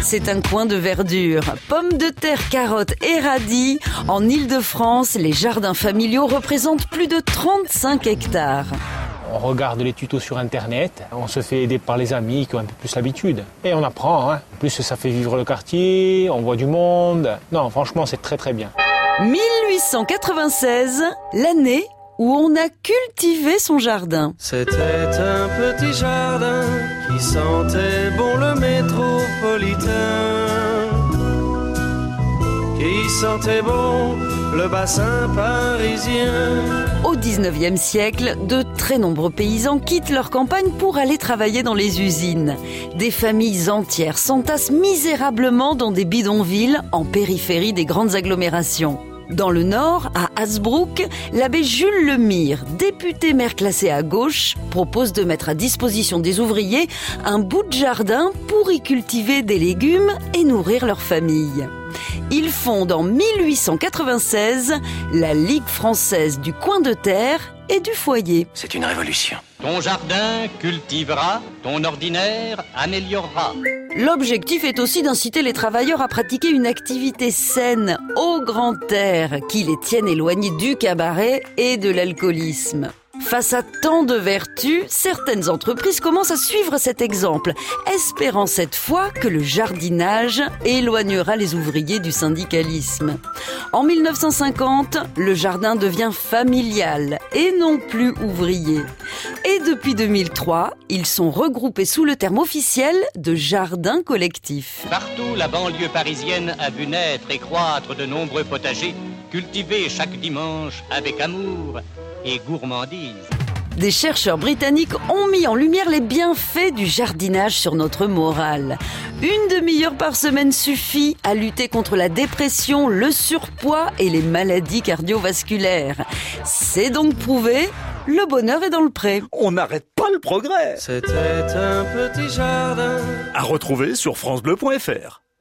C'est un coin de verdure. Pommes de terre, carottes et radis. En Île-de-France, les jardins familiaux représentent plus de 35 hectares. On regarde les tutos sur Internet, on se fait aider par les amis qui ont un peu plus l'habitude. Et on apprend, hein. En plus ça fait vivre le quartier, on voit du monde. Non, franchement, c'est très très bien. 1896, l'année où on a cultivé son jardin. C'était un petit jardin qui sentait bon le métropolitain. Sentait bon le bassin parisien. Au 19e siècle, de très nombreux paysans quittent leur campagne pour aller travailler dans les usines. Des familles entières s'entassent misérablement dans des bidonvilles en périphérie des grandes agglomérations. Dans le nord, à Hasbrook, l'abbé Jules Lemire, député maire classé à gauche, propose de mettre à disposition des ouvriers un bout de jardin pour y cultiver des légumes et nourrir leur famille. Il fonde en 1896 la Ligue française du coin de terre et du foyer. C'est une révolution. Ton jardin cultivera, ton ordinaire améliorera. L'objectif est aussi d'inciter les travailleurs à pratiquer une activité saine au grand air qui les tienne éloignés du cabaret et de l'alcoolisme. Face à tant de vertus, certaines entreprises commencent à suivre cet exemple, espérant cette fois que le jardinage éloignera les ouvriers du syndicalisme. En 1950, le jardin devient familial et non plus ouvrier. Et depuis 2003, ils sont regroupés sous le terme officiel de jardin collectif. Partout, la banlieue parisienne a vu naître et croître de nombreux potagers, cultivés chaque dimanche avec amour et gourmandise. Des chercheurs britanniques ont mis en lumière les bienfaits du jardinage sur notre morale. Une demi-heure par semaine suffit à lutter contre la dépression, le surpoids et les maladies cardiovasculaires. C'est donc prouvé, le bonheur est dans le pré. On n'arrête pas le progrès. C'était un petit jardin. À retrouver sur francebleu.fr.